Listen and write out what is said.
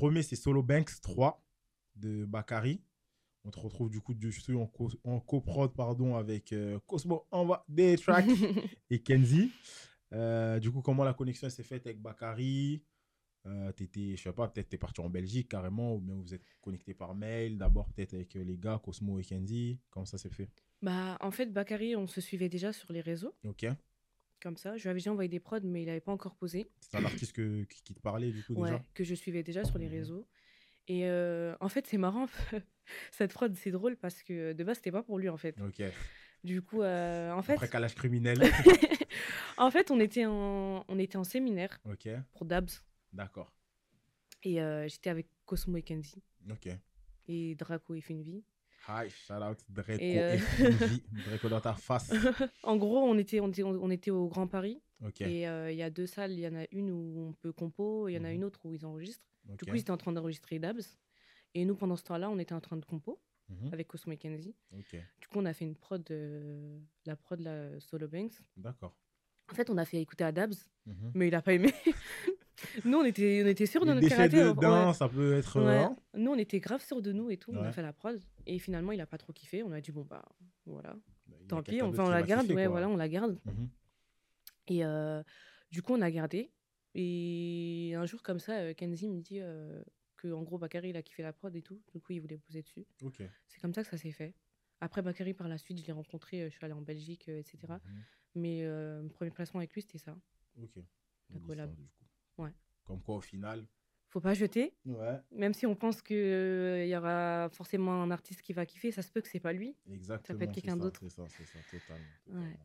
premier, c'est Solo Banks 3 de Bakary. On te retrouve du coup dessus en, co en coprod pardon, avec euh, Cosmo Envoie des tracks et Kenzie. Euh, du coup, comment la connexion s'est faite avec Bakary? Euh, t'étais, je sais pas, peut-être t'es parti en Belgique carrément, ou bien vous êtes connecté par mail, d'abord peut-être avec euh, les gars, Cosmo et Kenzie. Comment ça s'est fait? Bah, en fait, Bakary, on se suivait déjà sur les réseaux, Ok. Comme ça. Je lui avais déjà envoyé des prods, mais il n'avait pas encore posé. C'est un artiste que, qui, qui te parlait du coup déjà Ouais, que je suivais déjà sur les réseaux. Et euh, en fait, c'est marrant, cette prod, c'est drôle parce que de base, c'était pas pour lui, en fait. Ok. Du coup, euh, en fait, Après calage criminel. en fait, on était en, on était en séminaire ok. pour Dabs. D'accord. Et euh, j'étais avec Cosmo et Kenzie. Ok. Et Draco et Finvi. Hi, shout out Draco Et, euh. Draco dans ta face. En gros, on était, on était, on était au Grand Paris. Et euh, il y a deux salles. Il y en a une où on peut compo, il y en a Mhm. une autre où ils enregistrent. Du coup, ils étaient en train d'enregistrer Dabs. Et nous, pendant ce temps-là, on était en train de compo Mhm. avec Cosmo et Kenzie. Ok. Du coup, on a fait une prod, euh, la prod, la Solo Banks. D'accord. En fait, on a fait écouter à Dabs, Mhm. mais il a pas aimé. nous, on était, on était sûrs de notre karaté. hein. dedans, Ouais. ça peut être. Ouais. hein Nous, on était grave sûrs de nous et tout. On a fait la prod. Et finalement, il a pas trop kiffé. On a dit, bon, bah, voilà. Bah, Tant pis, enfin, on la garde. Ouais, quoi. voilà, on la garde. Mhm. Et euh, du coup, on a gardé. Et un jour, comme ça, euh, Kenzie me dit euh, que, en gros, Bakary, il a kiffé la prod et tout. Du coup, il voulait poser dessus. Ok. C'est comme ça que ça s'est fait. Après, Bakary, par la suite, je l'ai rencontré. euh, Je suis allée en Belgique, euh, etc. Mhm. Mais euh, mon premier placement avec lui, c'était ça. Ok. La collab. du coup. Ouais. Comme quoi, au final. Faut pas jeter. Ouais. Même si on pense qu'il y aura forcément un artiste qui va kiffer, ça se peut que c'est pas lui. Exactement. quelqu'un c'est ça, d'autre. C'est ça, c'est ça, totalement. Ouais. totalement.